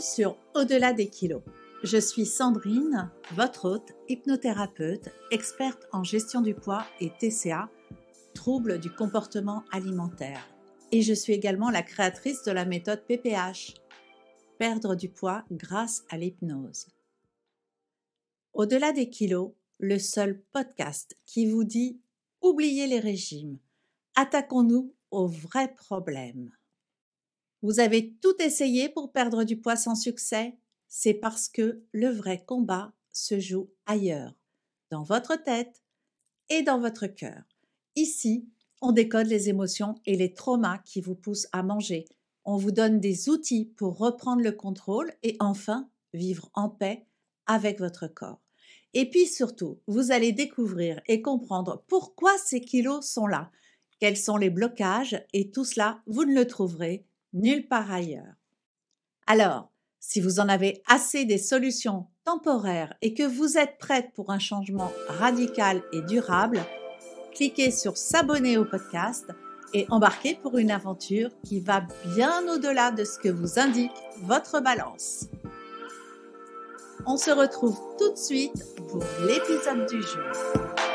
sur Au-delà des kilos. Je suis Sandrine, votre hôte, hypnothérapeute, experte en gestion du poids et TCA, troubles du comportement alimentaire. Et je suis également la créatrice de la méthode PPH, perdre du poids grâce à l'hypnose. Au-delà des kilos, le seul podcast qui vous dit oubliez les régimes, attaquons-nous aux vrais problèmes. Vous avez tout essayé pour perdre du poids sans succès? C'est parce que le vrai combat se joue ailleurs, dans votre tête et dans votre cœur. Ici, on décode les émotions et les traumas qui vous poussent à manger. On vous donne des outils pour reprendre le contrôle et enfin vivre en paix avec votre corps. Et puis surtout, vous allez découvrir et comprendre pourquoi ces kilos sont là, quels sont les blocages et tout cela, vous ne le trouverez nulle part ailleurs. Alors, si vous en avez assez des solutions temporaires et que vous êtes prête pour un changement radical et durable, cliquez sur s'abonner au podcast et embarquez pour une aventure qui va bien au-delà de ce que vous indique votre balance. On se retrouve tout de suite pour l'épisode du jour.